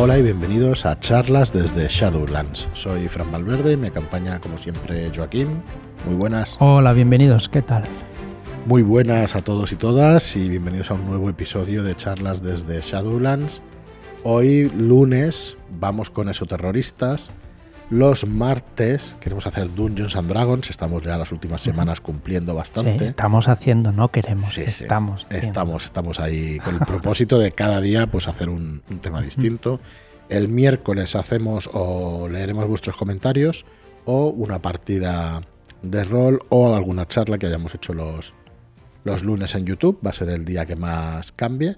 Hola y bienvenidos a charlas desde Shadowlands. Soy Fran Valverde y me acompaña como siempre Joaquín. Muy buenas. Hola, bienvenidos, ¿qué tal? Muy buenas a todos y todas y bienvenidos a un nuevo episodio de charlas desde Shadowlands. Hoy lunes vamos con esoterroristas. Los martes queremos hacer Dungeons and Dragons. Estamos ya las últimas semanas cumpliendo bastante. Sí, estamos haciendo, no queremos, Sí, estamos. Estamos, estamos ahí con el propósito de cada día pues hacer un, un tema distinto. El miércoles hacemos o leeremos vuestros comentarios o una partida de rol o alguna charla que hayamos hecho los, los lunes en YouTube. Va a ser el día que más cambie.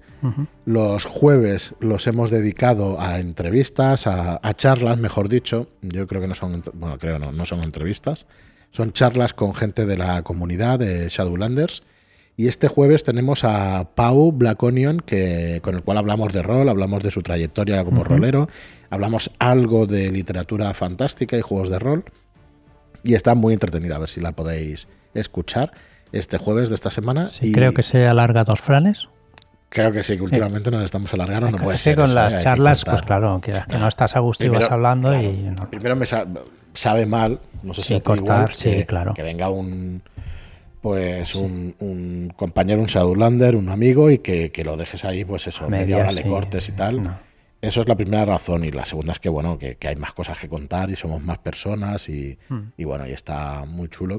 Los jueves los hemos dedicado a entrevistas, a, a charlas, mejor dicho. Yo creo que no son, bueno, creo no, no son entrevistas. Son charlas con gente de la comunidad de Shadowlanders. Y este jueves tenemos a Pau Blaconion, que, con el cual hablamos de rol, hablamos de su trayectoria como rolero, hablamos algo de literatura fantástica y juegos de rol. Y está muy entretenida, a ver si la podéis escuchar este jueves de esta semana. Sí, y creo que se alarga dos franes. creo que sí, que últimamente nos estamos alargando. No puede ser con eso, las ¿eh? Charlas, pues claro, que no estás a gusto y vas hablando claro, y no- Primero me sa- sabe mal, no sé Sí, si cortar, igual, sí, que, claro. que venga un pues un, un compañero, un Shadowlander, un amigo y que, que lo dejes ahí, pues eso, media medias, hora le cortes y tal. no. Eso es la primera razón y la segunda es que bueno, que, que hay más cosas que contar y somos más personas y, Mm. y bueno, y está muy chulo.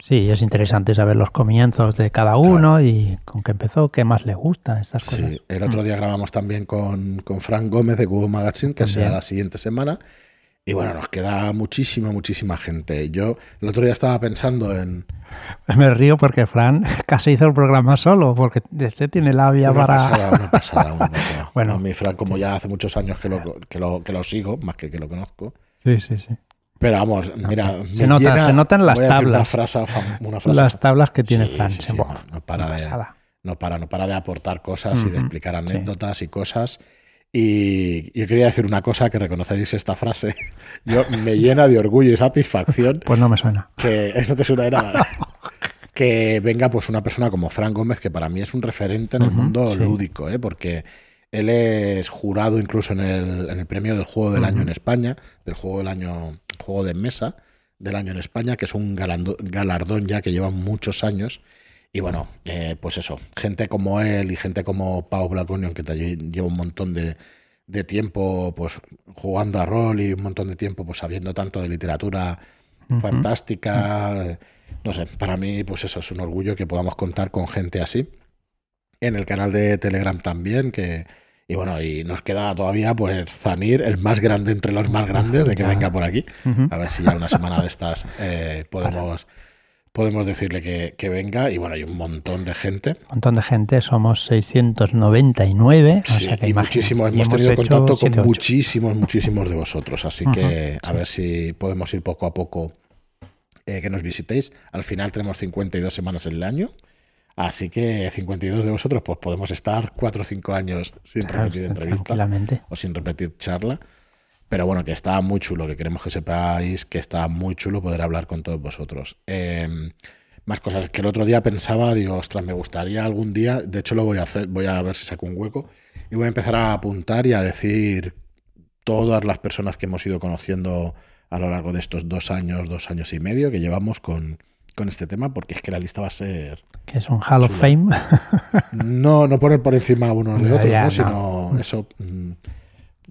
Sí, es interesante saber los comienzos de cada uno y con qué empezó, qué más le gusta, estas cosas. Sí, el otro día grabamos también con, con Frank Gómez de Cubo Magazine, que será También. la siguiente semana. Y bueno, nos queda muchísima, muchísima gente. Yo el otro día estaba pensando en, Me río porque Fran casi hizo el programa solo, porque este tiene la vía Una para... pasada, una pasada, una pasada. Bueno. A mí, Fran, como ya hace muchos años que lo, que lo, que lo sigo, más que que lo conozco. Sí, sí, sí. Pero vamos, mira. Se notan las tablas. Una frase, fam- una frase Las tablas que tiene Sí, Fran. sí, sí, no, no para de- no para, no para de aportar cosas y de explicar anécdotas y cosas. Y yo quería decir una cosa que reconoceréis esta frase. Yo me llena de orgullo y satisfacción Pues no me suena. que no te suena de nada. que venga pues una persona como Fran Gómez, que para mí es un referente en el mundo lúdico, ¿eh? porque él es jurado incluso en el, en el premio del juego del año en España, del juego del año, juego de mesa del año en España, que es un galardón ya que lleva muchos años. Y bueno, eh, pues eso, gente como él y gente como Pau Blaconion, que te lleva un montón de, de tiempo pues jugando a rol y un montón de tiempo pues sabiendo tanto de literatura fantástica. eh, No sé, para mí, pues eso es un orgullo que podamos contar con gente así. En el canal de Telegram también, que. Y bueno, y nos queda todavía, pues, Zanir, el más grande entre los más grandes, de que venga por aquí. A ver si ya una semana de estas eh, podemos, podemos decirle que, que venga. Y bueno, hay un montón de gente. Un montón de gente, somos 699. o Sí, sea que y muchísimos, y hemos tenido contacto con muchísimos, muchísimos de vosotros. Así que a ver si podemos ir poco a poco eh, que nos visitéis. Al final tenemos 52 semanas en el año. Así que 52 de vosotros, pues podemos estar 4 o 5 años sin Claro, repetir entrevista o sin repetir charla. Pero bueno, que está muy chulo, que queremos que sepáis que está muy chulo poder hablar con todos vosotros. Eh, más cosas que el otro día pensaba, digo, ostras, me gustaría algún día, de hecho lo voy a hacer, voy a ver si saco un hueco y voy a empezar a apuntar y a decir todas las personas que hemos ido conociendo a lo largo de estos dos años, dos años y medio que llevamos con, con este tema, porque es que la lista va a ser Que es un Hall of. Fame. no, no poner por encima unos de otros, ya, ¿no? no. sino eso.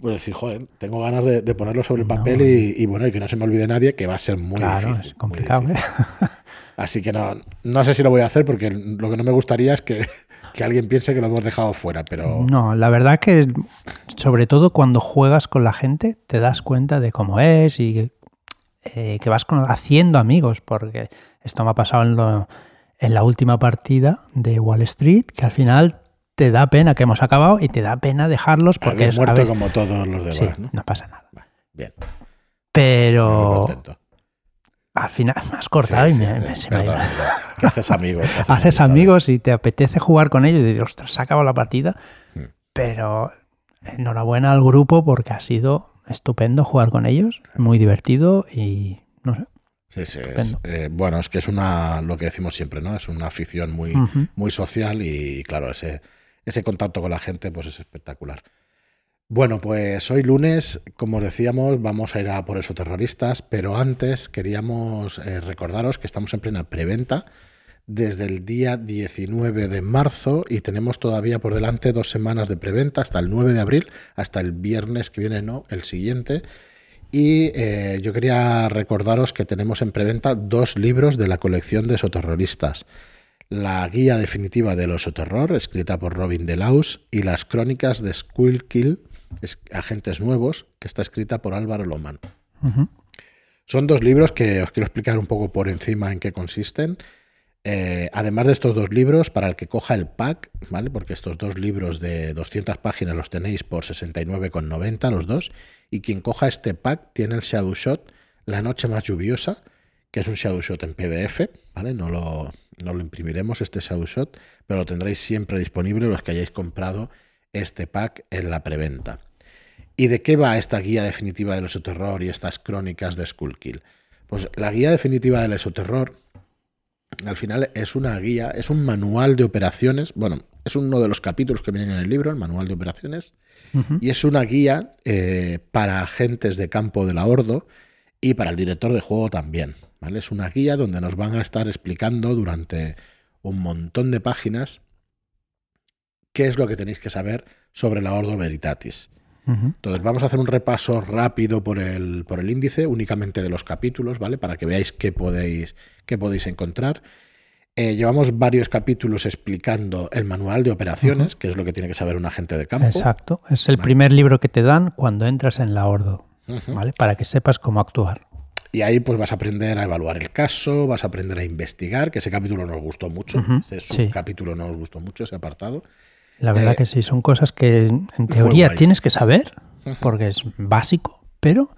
Pues decir, joder, tengo ganas de, de ponerlo sobre el papel y, y bueno, y que no se me olvide nadie, que va a ser muy claro, difícil. es complicado. difícil. ¿eh? Así que no, no sé si lo voy a hacer porque lo que no me gustaría es que, que alguien piense que lo hemos dejado fuera, pero No, la verdad que sobre todo cuando juegas con la gente te das cuenta de cómo es y eh, que vas con- haciendo amigos, porque esto me ha pasado en, lo- en la última partida de Wall Street, que al final te da pena que hemos acabado y te da pena dejarlos porque es, muerto como todos los demás, sí, ¿no? no pasa nada. Bien, Pero al final me has cortado Sí, y sí, me, sí, me-. Que haces amigos. que haces amigos y te apetece jugar con ellos y dices, ostras, se ha acabado la partida. Mm. Pero enhorabuena al grupo porque ha sido estupendo jugar con ellos, muy divertido y no sé. Sí, sí. es, eh, bueno, es que es una, lo que decimos siempre, ¿no? Es una afición muy, muy social y claro, ese, ese contacto con la gente pues es espectacular. Bueno, pues hoy lunes, como os decíamos, vamos a ir a por esos terroristas, pero antes queríamos eh, recordaros que estamos en plena preventa desde el día 19 de marzo y tenemos todavía por delante dos semanas de preventa hasta el 9 de abril, hasta el viernes que viene, no, el siguiente. Y eh, yo quería recordaros que tenemos en preventa dos libros de la colección de soterroristas la guía definitiva del oso terror, escrita por Robin Delaus, y las crónicas de Kill, Agentes Nuevos, que está escrita por Álvaro Loman. Son dos libros que os quiero explicar un poco por encima en qué consisten. Eh, además de estos dos libros, para el que coja el pack, ¿vale? Porque estos dos libros de 200 páginas los tenéis por 69,90 los dos, y quien coja este pack tiene el Shadow Shot La Noche Más Lluviosa, que es un Shadow Shot en PDF, ¿vale? No lo, no lo imprimiremos este Shadow Shot, pero lo tendréis siempre disponible los que hayáis comprado este pack en la preventa. ¿Y de qué va esta guía definitiva del esoterror y estas crónicas de Skullkill? Pues la guía definitiva del esoterror al final es una guía, es un manual de operaciones, bueno, es uno de los capítulos que vienen en el libro, el manual de operaciones, y es una guía eh, para agentes de campo de la Ordo y para el director de juego también. Es una guía donde nos van a estar explicando durante un montón de páginas qué es lo que tenéis que saber sobre la Ordo Veritatis. Entonces vamos a hacer un repaso rápido por el, por el índice, únicamente de los capítulos, ¿vale? Para que veáis qué podéis, qué podéis encontrar. Eh, llevamos varios capítulos explicando el manual de operaciones, que es lo que tiene que saber un agente de campo. Exacto, es el primer libro que te dan cuando entras en la Ordo, ¿vale? Para que sepas cómo actuar. Y ahí pues vas a aprender a evaluar el caso, vas a aprender a investigar, que ese capítulo nos gustó mucho, ese capítulo nos gustó mucho, ese apartado. La verdad eh, que sí, son cosas que en teoría tienes que saber, porque es básico, pero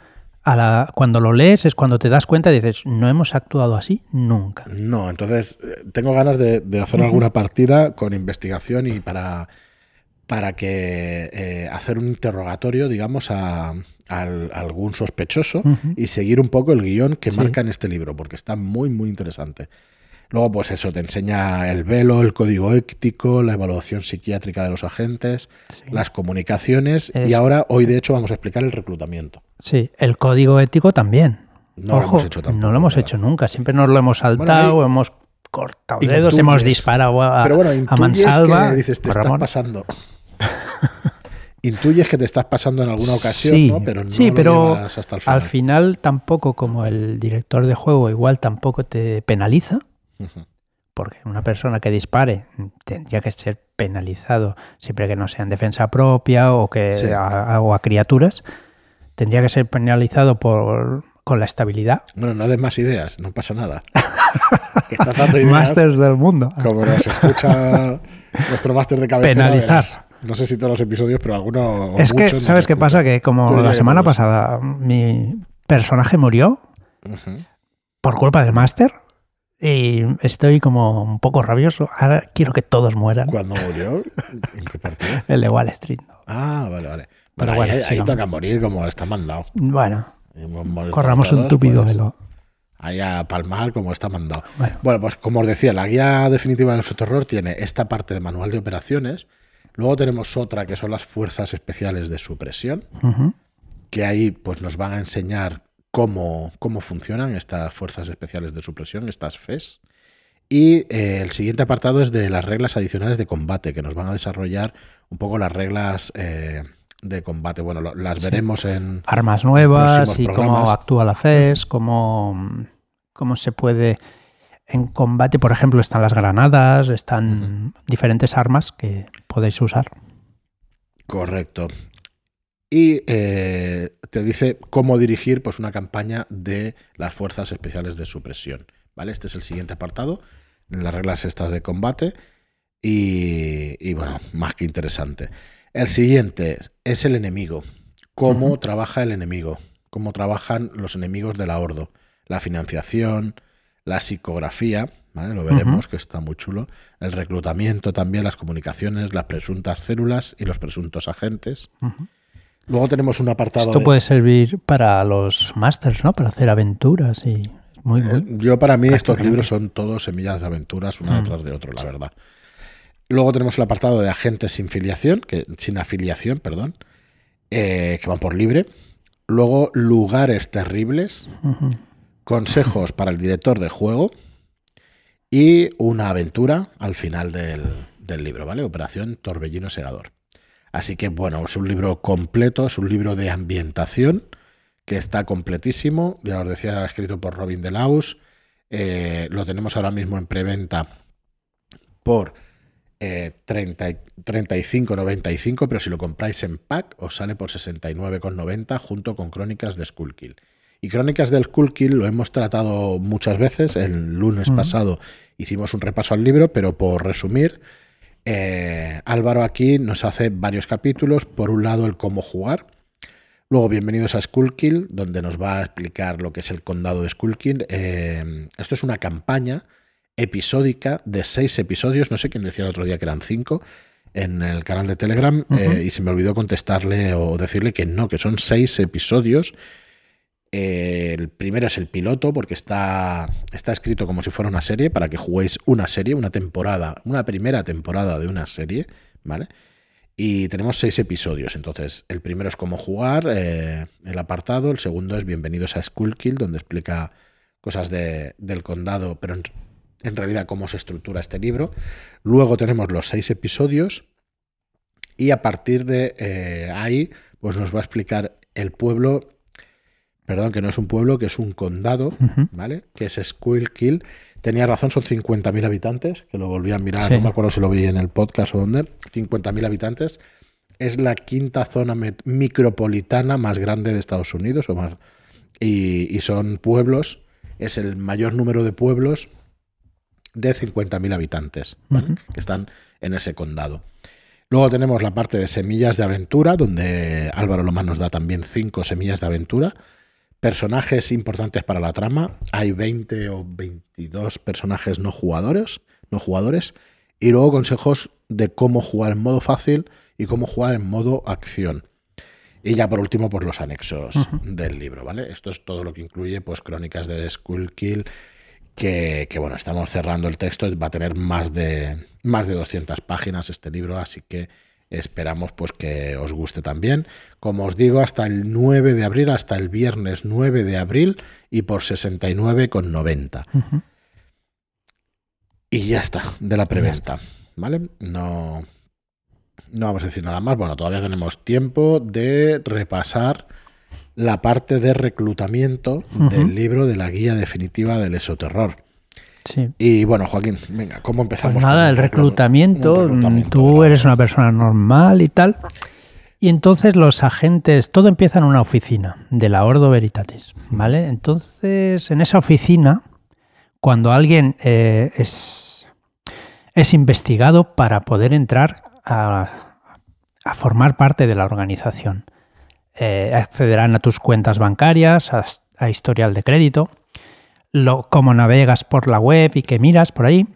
a la, cuando lo lees es cuando te das cuenta y dices, no hemos actuado así nunca. No, entonces eh, tengo ganas de, hacer alguna partida con investigación y para, para que eh, hacer un interrogatorio, digamos, a, algún sospechoso y seguir un poco el guion que marca en este libro, porque está muy, muy interesante. Luego, pues eso, te enseña el velo, el código ético, la evaluación psiquiátrica de los agentes, las comunicaciones y ahora, hoy de hecho, vamos a explicar el reclutamiento. Sí, el código ético también. No lo hemos hecho tampoco, No lo hemos hecho nunca, siempre nos lo hemos saltado, hemos cortado dedos, hemos disparado a, Pero bueno, a mansalva. Que dices, te estás pasando. Intuyes que te estás pasando en alguna ocasión, ¿no? pero no sí, pero hasta el final. al final tampoco, como el director de juego igual tampoco te penaliza, porque una persona que dispare tendría que ser penalizado siempre que no sea en defensa propia o que a, o a criaturas, tendría que ser penalizado por con la estabilidad. Bueno, no des más ideas, no pasa nada. que estás dando ideas, Masters del mundo. Como nos escucha nuestro máster de cabeza. Penalizar. No sé si todos los episodios, pero algunos. Es que, ¿sabes qué pasa? Que como la semana pasada mi personaje murió por culpa del máster. Y estoy como un poco rabioso. Ahora quiero que todos mueran. ¿Cuándo murió? ¿En qué partido? El de Wall Street. Ah, vale, vale. Pero bueno, ahí, toca morir como está mandado. Bueno, corramos un túpido pues, velo. Ahí a palmar como está mandado. Bueno. pues como os decía, la guía definitiva del terror tiene esta parte de manual de operaciones Luego tenemos otra que son las fuerzas especiales de supresión, que ahí pues nos van a enseñar cómo, cómo funcionan estas fuerzas especiales de supresión, estas FES. Y eh, el siguiente apartado es de las reglas adicionales de combate, que nos van a desarrollar un poco las reglas eh, de combate. Bueno, las veremos en... Armas nuevas y cómo actúa la FES, cómo, cómo se puede en combate, por ejemplo, están las granadas, están diferentes armas que podéis usar. Correcto. Y eh, te dice cómo dirigir pues, una campaña de las fuerzas especiales de supresión. ¿vale? Este es el siguiente apartado, en las reglas estas de combate. Y, bueno, más que interesante. El siguiente es el enemigo. Cómo trabaja el enemigo. Cómo trabajan los enemigos de la Ordo. La financiación, la psicografía, ¿vale? lo veremos, que está muy chulo, el reclutamiento también, las comunicaciones, las presuntas células y los presuntos agentes. Luego tenemos un apartado. Esto puede servir para los másters, ¿no? Para hacer aventuras y. Muy, eh, Yo, para mí, estos libros son todos semillas de aventuras, una detrás de otro, la verdad. Luego tenemos el apartado de agentes sin filiación, que, sin afiliación, perdón. eh, que van por libre. Luego, lugares terribles, consejos para el director de juego y una aventura al final del, del libro, ¿vale? Operación Torbellino Segador. Así que, bueno, es un libro completo, es un libro de ambientación que está completísimo. Ya os decía, escrito por Robin Delaus. Eh, lo tenemos ahora mismo en preventa por eh, 30 y- 35,95, pero si lo compráis en pack os sale por 69,90 junto con Crónicas de Skullkill. Y Crónicas del Skullkill lo hemos tratado muchas veces. El lunes pasado hicimos un repaso al libro, pero por resumir, eh, Álvaro aquí nos hace varios capítulos. Por un lado, el cómo jugar. Luego, bienvenidos a Skullkill, donde nos va a explicar lo que es el condado de Skullkill. Eh, esto es una campaña episódica de seis episodios. No sé quién decía el otro día que eran cinco en el canal de Telegram eh, y se me olvidó contestarle o decirle que no, que son seis episodios. El primero es el piloto porque está, está escrito como si fuera una serie para que juguéis una serie, una temporada, una primera temporada de una serie, ¿vale? Y tenemos seis episodios. Entonces, el primero es cómo jugar, eh, el apartado. El segundo es Bienvenidos a Skullkill, donde explica cosas de- del condado, pero en, en realidad cómo se estructura este libro. Luego tenemos los seis episodios. Y a partir de eh, ahí, pues nos va a explicar el pueblo. Perdón, que no es un pueblo, que es un condado. ¿vale? Que es Squirkill. Tenía razón, son 50.000 habitantes, que lo volví a mirar, Sí. no me acuerdo si lo vi en el podcast o dónde. 50.000 habitantes. Es la quinta zona micropolitana más grande de Estados Unidos, o más, y, y son pueblos, es el mayor número de pueblos de 50.000 habitantes, ¿vale? Que están en ese condado. Luego tenemos la parte de semillas de aventura, donde Álvaro Lomán nos da también cinco semillas de aventura. Personajes importantes para la trama. Hay 20 o 22 personajes no jugadores, no jugadores. Y luego consejos de cómo jugar en modo fácil y cómo jugar en modo acción. Y ya por último, pues los anexos del libro, ¿vale? Esto es todo lo que incluye, pues, crónicas de Skullkill, que, que, bueno, estamos cerrando el texto, va a tener más de, más de 200 páginas este libro, así que esperamos pues que os guste también. Como os digo, hasta el 9 de abril, hasta el viernes 9 de abril y por 69,90. Ujú. Y ya está, de la preventa, ¿vale? No, no vamos a decir nada más. Bueno, todavía tenemos tiempo de repasar la parte de reclutamiento del libro de la guía definitiva del esoterror. Sí. Y bueno, Joaquín, venga, ¿cómo empezamos? Pues nada, el reclu- reclutamiento, mm, tú eres una persona normal y tal. Y entonces los agentes, todo empieza en una oficina de la Ordo Veritatis, ¿vale? Entonces, en esa oficina, cuando alguien eh, es, es investigado para poder entrar a, a formar parte de la organización, eh, accederán a tus cuentas bancarias, a, a historial de crédito, lo, cómo navegas por la web y qué miras por ahí,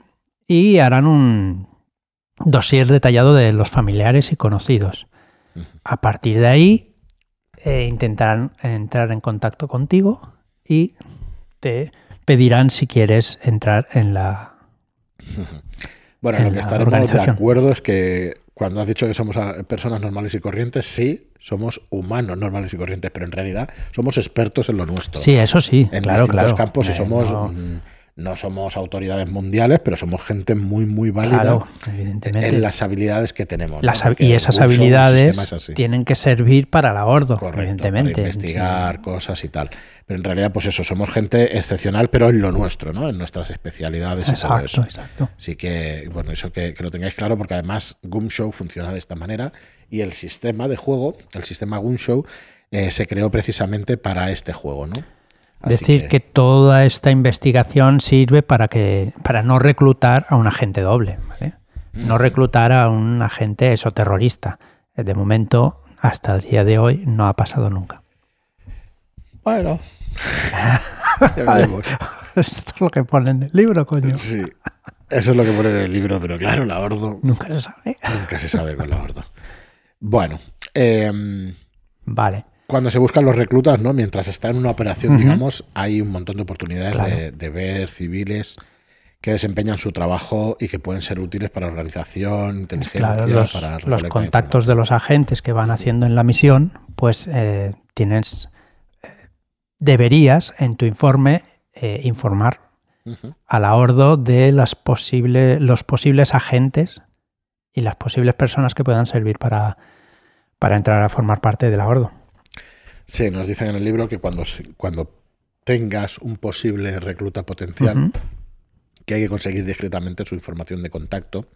y harán un dossier detallado de los familiares y conocidos. A partir de ahí, eh, intentarán entrar en contacto contigo y te pedirán si quieres entrar en la... Bueno, en lo que estaremos de acuerdo es que cuando has dicho que somos personas normales y corrientes, sí, somos humanos normales y corrientes, pero en realidad somos expertos en lo nuestro. Sí, eso sí, en claro, distintos claro. campos y Eh, somos no, mm, no somos autoridades mundiales, pero somos gente muy, muy válida claro, evidentemente. en las habilidades que tenemos. y esas habilidades es tienen que servir para la Ordo, Correcto, evidentemente. para investigar cosas y tal. Pero en realidad, pues eso, somos gente excepcional, pero en lo nuestro, ¿no? En nuestras especialidades Sí. y todo Exacto, eso. exacto. Así que, bueno, eso que, que lo tengáis claro, porque además Show funciona de esta manera y el sistema de juego, el sistema Gunshow, eh, se creó precisamente para este juego, ¿no? Así Decir que... toda esta investigación sirve para que para no reclutar a un agente doble, ¿vale? No reclutar a un agente esoterrorista. De momento, hasta el día de hoy, no ha pasado nunca. Bueno. Esto es lo que pone en el libro, coño. Sí, eso es lo que pone en el libro, pero claro, la Ordo Nunca se sabe. nunca se sabe con la Ordo. Bueno, em, Vale. cuando se buscan los reclutas, ¿no? Mientras está en una operación, digamos, hay un montón de oportunidades Claro. de, de ver civiles que desempeñan su trabajo y que pueden ser útiles para organización, inteligencia, Claro, los, para los contactos de los agentes que van haciendo en la misión, pues eh, tienes, eh, deberías en tu informe eh, informar información. Ujú. a la Ordo de las posible, los posibles agentes y las posibles personas que puedan servir para, para entrar a formar parte de la Ordo. Sí, nos dicen en el libro que cuando, cuando tengas un posible recluta potencial, que hay que conseguir discretamente su información de contacto,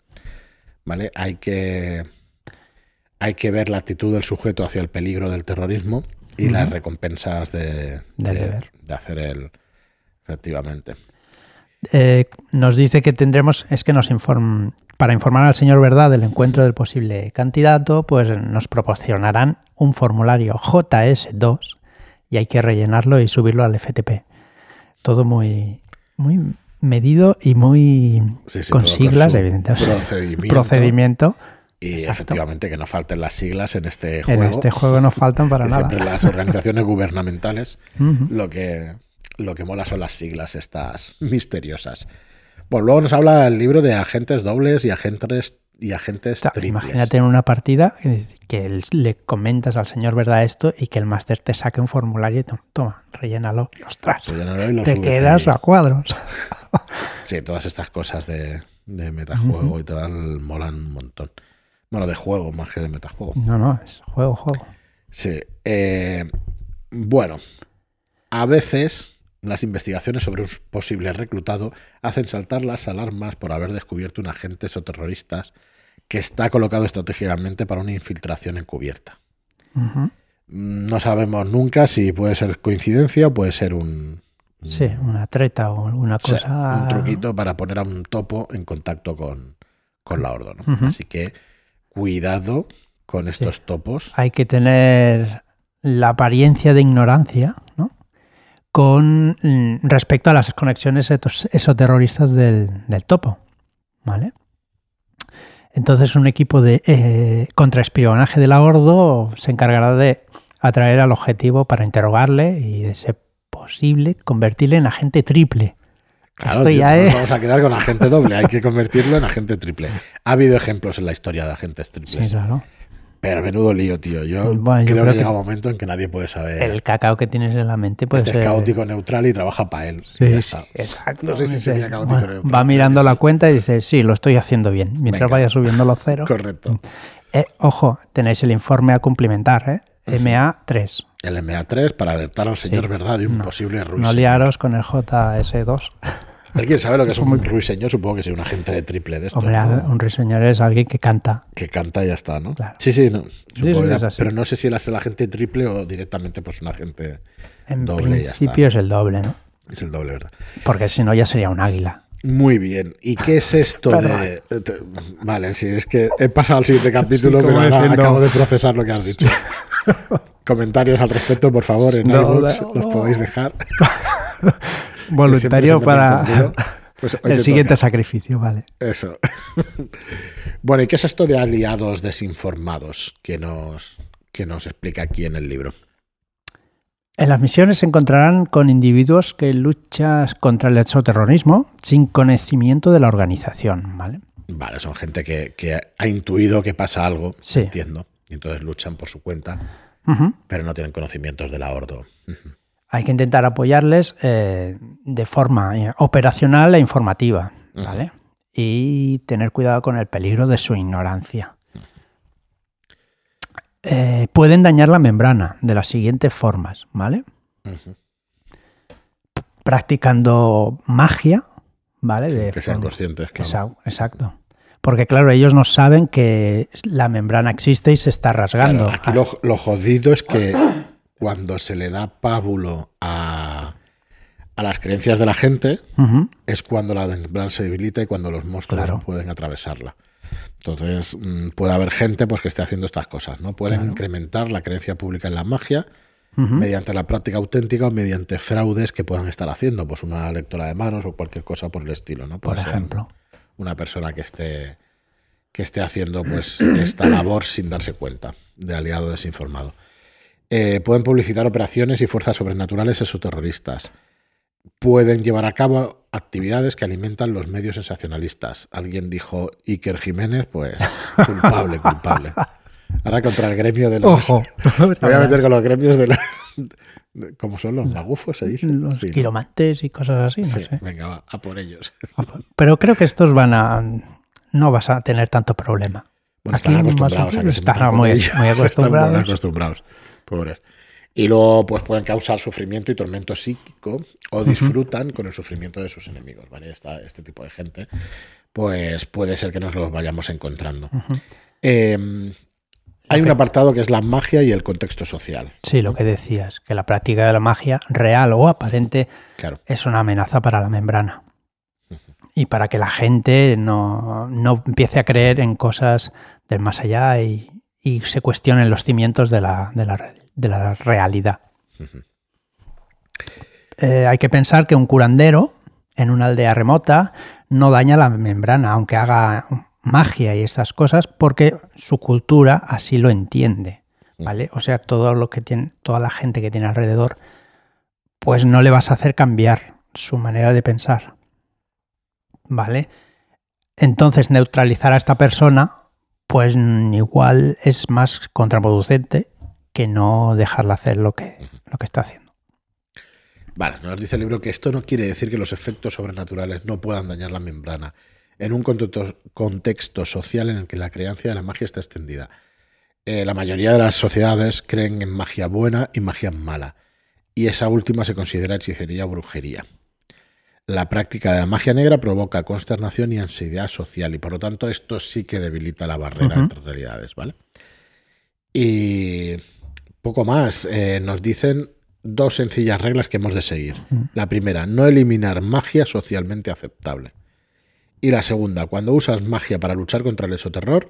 ¿vale? Hay que, hay que ver la actitud del sujeto hacia el peligro del terrorismo y las recompensas de, Del de- deber. de hacer el... Efectivamente. Eh, nos dice que tendremos, es que nos inform, para informar al señor Verdad del encuentro del posible candidato, pues nos proporcionarán un formulario JS2 y hay que rellenarlo y subirlo al FTP. Todo muy, muy medido y muy Sí, sí, con siglas, evidentemente. Procedimiento. Procedimiento. Y Exacto. efectivamente que no falten las siglas en este En juego. este juego no faltan para nada. Siempre las organizaciones gubernamentales lo que, lo que mola son las siglas estas misteriosas. Bueno, luego nos habla el libro de agentes dobles y agentes y agentes O sea, triples. imagínate en una partida que- le comentas al señor verdad esto y que el máster te saque un formulario y to- toma, rellénalo. y Ostras, Pues ya no lo- y lo te quedas ahí. a cuadros. Sí, todas estas cosas de, de metajuego y tal molan un montón. Bueno, de juego más que de metajuego. No, no, es juego, juego. Sí. eh, bueno, a veces las investigaciones sobre un posible reclutado hacen saltar las alarmas por haber descubierto un agente o terroristas que está colocado estratégicamente para una infiltración encubierta. Ujú. No sabemos nunca si puede ser coincidencia o puede ser un, Sí, una treta o alguna o sea, cosa. un truquito para poner a un topo en contacto con, con la Ordo. Así que cuidado con estos topos. Hay que tener la apariencia de ignorancia, ¿no? Con mm, respecto a las conexiones esoterroristas del, del topo, ¿vale? Entonces un equipo de eh, contraespionaje de la Ordo se encargará de atraer al objetivo para interrogarle y, de ser posible, convertirle en agente triple. Claro, Esto tío, ya no nos es- vamos a quedar con agente doble, hay que convertirlo en agente triple. Ha habido ejemplos en la historia de agentes triples, Sí, claro. Pero menudo lío, tío. Yo, Bueno, yo creo, creo que que- llega un momento en que nadie puede saber. El cacao que tienes en la mente, pues. este es eh, caótico neutral y trabaja para él. Sí, exacto. No sé si sería caótico bueno, neutral, Va mirando la cuenta y dice, sí, lo estoy haciendo bien. Mientras Venga. vaya subiendo los ceros. Correcto. Eh, ojo, tenéis el informe a cumplimentar, ¿eh? MA3. El MA3 para alertar al señor Sí. verdad de un No. posible No ruiseñor. liaros con el JS2. ¿Alguien sabe lo que es un ruiseñor? Supongo que es un agente de triple de estos. Hombre, ¿no? un ruiseñor es alguien que canta. Que canta y ya está, ¿no? Claro. Sí, sí, no. Supongo sí, que es era- así. pero no sé si él es el agente triple o directamente pues un agente En doble ya principio es el doble, ¿no? Es el doble, ¿verdad? Porque si no ya sería un águila. Muy bien. ¿Y qué es esto de...? de- de- Vale, sí, es que he pasado al siguiente capítulo, como pero ahora acabo de procesar lo que has dicho. Comentarios al respecto, por favor, en No, no, los podéis dejar. Voluntario para. Pues el te siguiente toca. sacrificio, vale. Eso. bueno, ¿y qué es esto de aliados desinformados que nos, que nos explica aquí en el libro? En las misiones se encontrarán con individuos que luchan contra el exoterrorismo sin conocimiento de la organización, ¿vale? Vale, son gente que, que ha intuido que pasa algo, Sí. entiendo, y entonces luchan por su cuenta, pero no tienen conocimientos de la Ordo. Ujú. Hay que intentar apoyarles eh, de forma eh, operacional e informativa, ¿vale? Y tener cuidado con el peligro de su ignorancia. Eh, pueden dañar la membrana de las siguientes formas, ¿vale? Practicando magia, ¿vale? De Que sean forma- conscientes, claro. Exacto. Porque claro, ellos no saben que la membrana existe y se está rasgando. Claro, aquí lo, lo jodido es que cuando se le da pábulo a, a las creencias de la gente, es cuando la membrana se debilita y cuando los monstruos Claro. pueden atravesarla. Entonces, mm, puede haber gente pues, que esté haciendo estas cosas, ¿no? Pueden Claro. incrementar la creencia pública en la magia mediante la práctica auténtica o mediante fraudes que puedan estar haciendo, pues una lectura de manos o cualquier cosa por el estilo, ¿no? Por Puede ejemplo. Una persona que esté que esté haciendo pues esta labor sin darse cuenta de aliado desinformado. Eh, pueden publicitar operaciones y fuerzas sobrenaturales exoterroristas. Pueden llevar a cabo actividades que alimentan los medios sensacionalistas. Alguien dijo Iker Jiménez, pues culpable, culpable. Ahora contra el gremio de los... Ojo. Me voy a meter con los gremios de la... ¿Cómo son los magufos, se dice? Los Sí, quiromantes y cosas así, no Sí, sé. venga, va, a por ellos. Pero creo que estos van a. No vas a tener tanto problema. Bueno, Aquí están acostumbrados a que se están muy- ellos. muy Están acostumbrados. acostumbrados, pobres. Y luego pues pueden causar sufrimiento y tormento psíquico o disfrutan con el sufrimiento de sus enemigos, ¿vale? Esta- este tipo de gente, pues puede ser que nos los vayamos encontrando. Eh, hay un apartado que es la magia y el contexto social. Sí, lo que decías, que la práctica de la magia, real o aparente, Claro. es una amenaza para la membrana. Y para que la gente no, no empiece a creer en cosas del más allá y, y se cuestionen los cimientos de la, de la re- de la realidad. Eh, hay que pensar que un curandero en una aldea remota no daña la membrana, aunque haga magia y estas cosas, porque su cultura así lo entiende. ¿Vale? O sea, todo lo que tiene, toda la gente que tiene alrededor, pues no le vas a hacer cambiar su manera de pensar. ¿Vale? Entonces, neutralizar a esta persona, pues mm, igual es más contraproducente que no dejarla hacer lo que, lo que está haciendo. Vale, nos dice el libro que esto no quiere decir que los efectos sobrenaturales no puedan dañar la membrana en un contexto, social en el que la creencia de la magia está extendida. Eh, la mayoría de las sociedades creen en magia buena y magia mala, y esa última se considera hechicería o brujería. La práctica de la magia negra provoca consternación y ansiedad social, y por lo tanto esto sí que debilita la barrera entre realidades, ¿vale? Y poco más, eh, nos dicen dos sencillas reglas que hemos de seguir. La primera, no eliminar magia socialmente aceptable. Y la segunda, cuando usas magia para luchar contra el esoterror,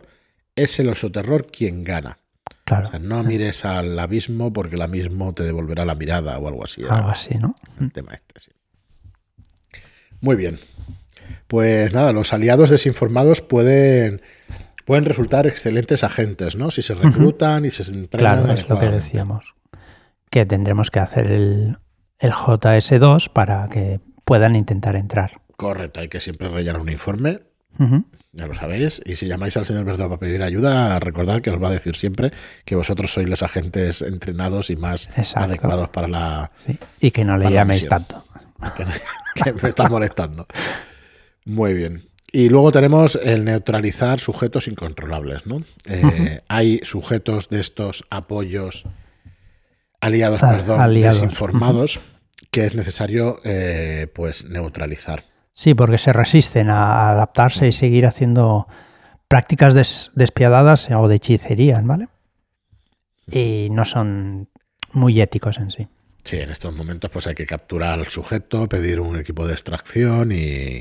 es el esoterror quien gana. Claro, O sea, no mires al abismo porque el abismo te devolverá la mirada o algo así. era algo así, ¿no? el tema este, sí. Muy bien. Pues nada, los aliados desinformados pueden, pueden resultar excelentes agentes, ¿no? Si se reclutan y se entrenan Claro, es lo que decíamos. Que tendremos que hacer el, el JS2 para que puedan intentar entrar. Correcto, hay que siempre rellenar un informe, ya lo sabéis. Y si llamáis al señor Verdad para pedir ayuda, recordad que os va a decir siempre que vosotros sois los agentes entrenados y más Exacto. adecuados para la, Sí. Y que no le llaméis tanto. que, que me está molestando. Muy bien. Y luego tenemos el neutralizar sujetos incontrolables, ¿no? Eh, Hay sujetos de estos apoyos aliados, Ah, perdón, aliados. desinformados que es necesario eh, pues neutralizar. Sí, porque se resisten a adaptarse y seguir haciendo prácticas des- despiadadas o de hechicería, ¿vale? Y no son muy éticos en sí. Sí, en estos momentos pues hay que capturar al sujeto, pedir un equipo de extracción y,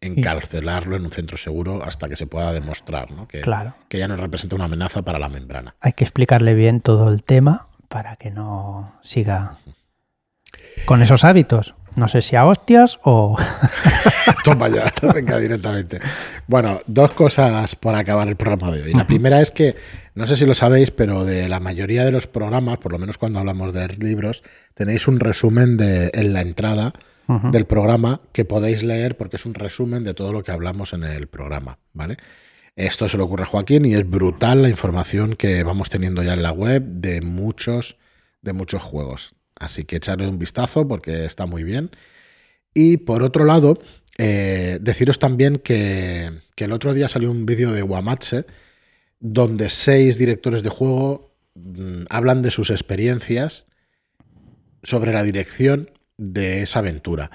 encarcelarlo en un centro seguro hasta que se pueda demostrar ¿no? que, Claro. que ya no representa una amenaza para la membrana. Hay que explicarle bien todo el tema para que no siga con esos hábitos. No sé si a hostias o... Toma ya, venga directamente. Bueno, dos cosas por acabar el programa de hoy. La primera es que, no sé si lo sabéis, pero de la mayoría de los programas, por lo menos cuando hablamos de libros, tenéis un resumen de, en la entrada del programa que podéis leer porque es un resumen de todo lo que hablamos en el programa, ¿vale? Esto se le ocurre a Joaquín y es brutal la información que vamos teniendo ya en la web de muchos, de muchos juegos. Así que echarle un vistazo porque está muy bien. Y por otro lado, eh, deciros también que, que el otro día salió un vídeo de Guamatse donde seis directores de juego mm, hablan de sus experiencias sobre la dirección de esa aventura.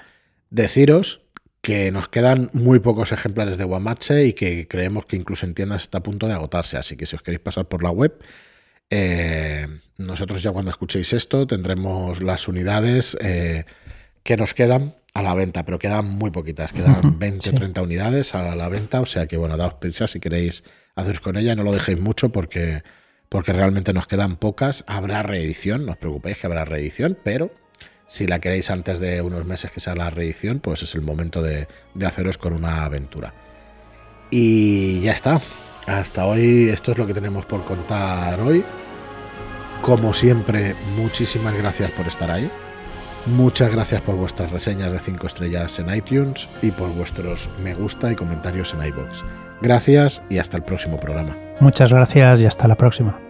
Deciros que nos quedan muy pocos ejemplares de Guamache y que creemos que incluso en tiendas está a punto de agotarse. Así que si os queréis pasar por la web, eh, nosotros ya cuando escuchéis esto tendremos las unidades eh, que nos quedan a la venta, pero quedan muy poquitas, quedan Ujú, 20 o sí. 30 unidades a la venta, o sea que bueno, daos prisa si queréis haceros con ella, no lo dejéis mucho porque, porque realmente nos quedan pocas, habrá reedición, no os preocupéis que habrá reedición, pero si la queréis antes de unos meses que sea la reedición, pues es el momento de, de haceros con una aventura. Y ya está. Hasta hoy esto es lo que tenemos por contar hoy. Como siempre, muchísimas gracias por estar ahí. Muchas gracias por vuestras reseñas de 5 estrellas en iTunes y por vuestros me gusta y comentarios en iBox. Gracias y hasta el próximo programa. Muchas gracias y hasta la próxima.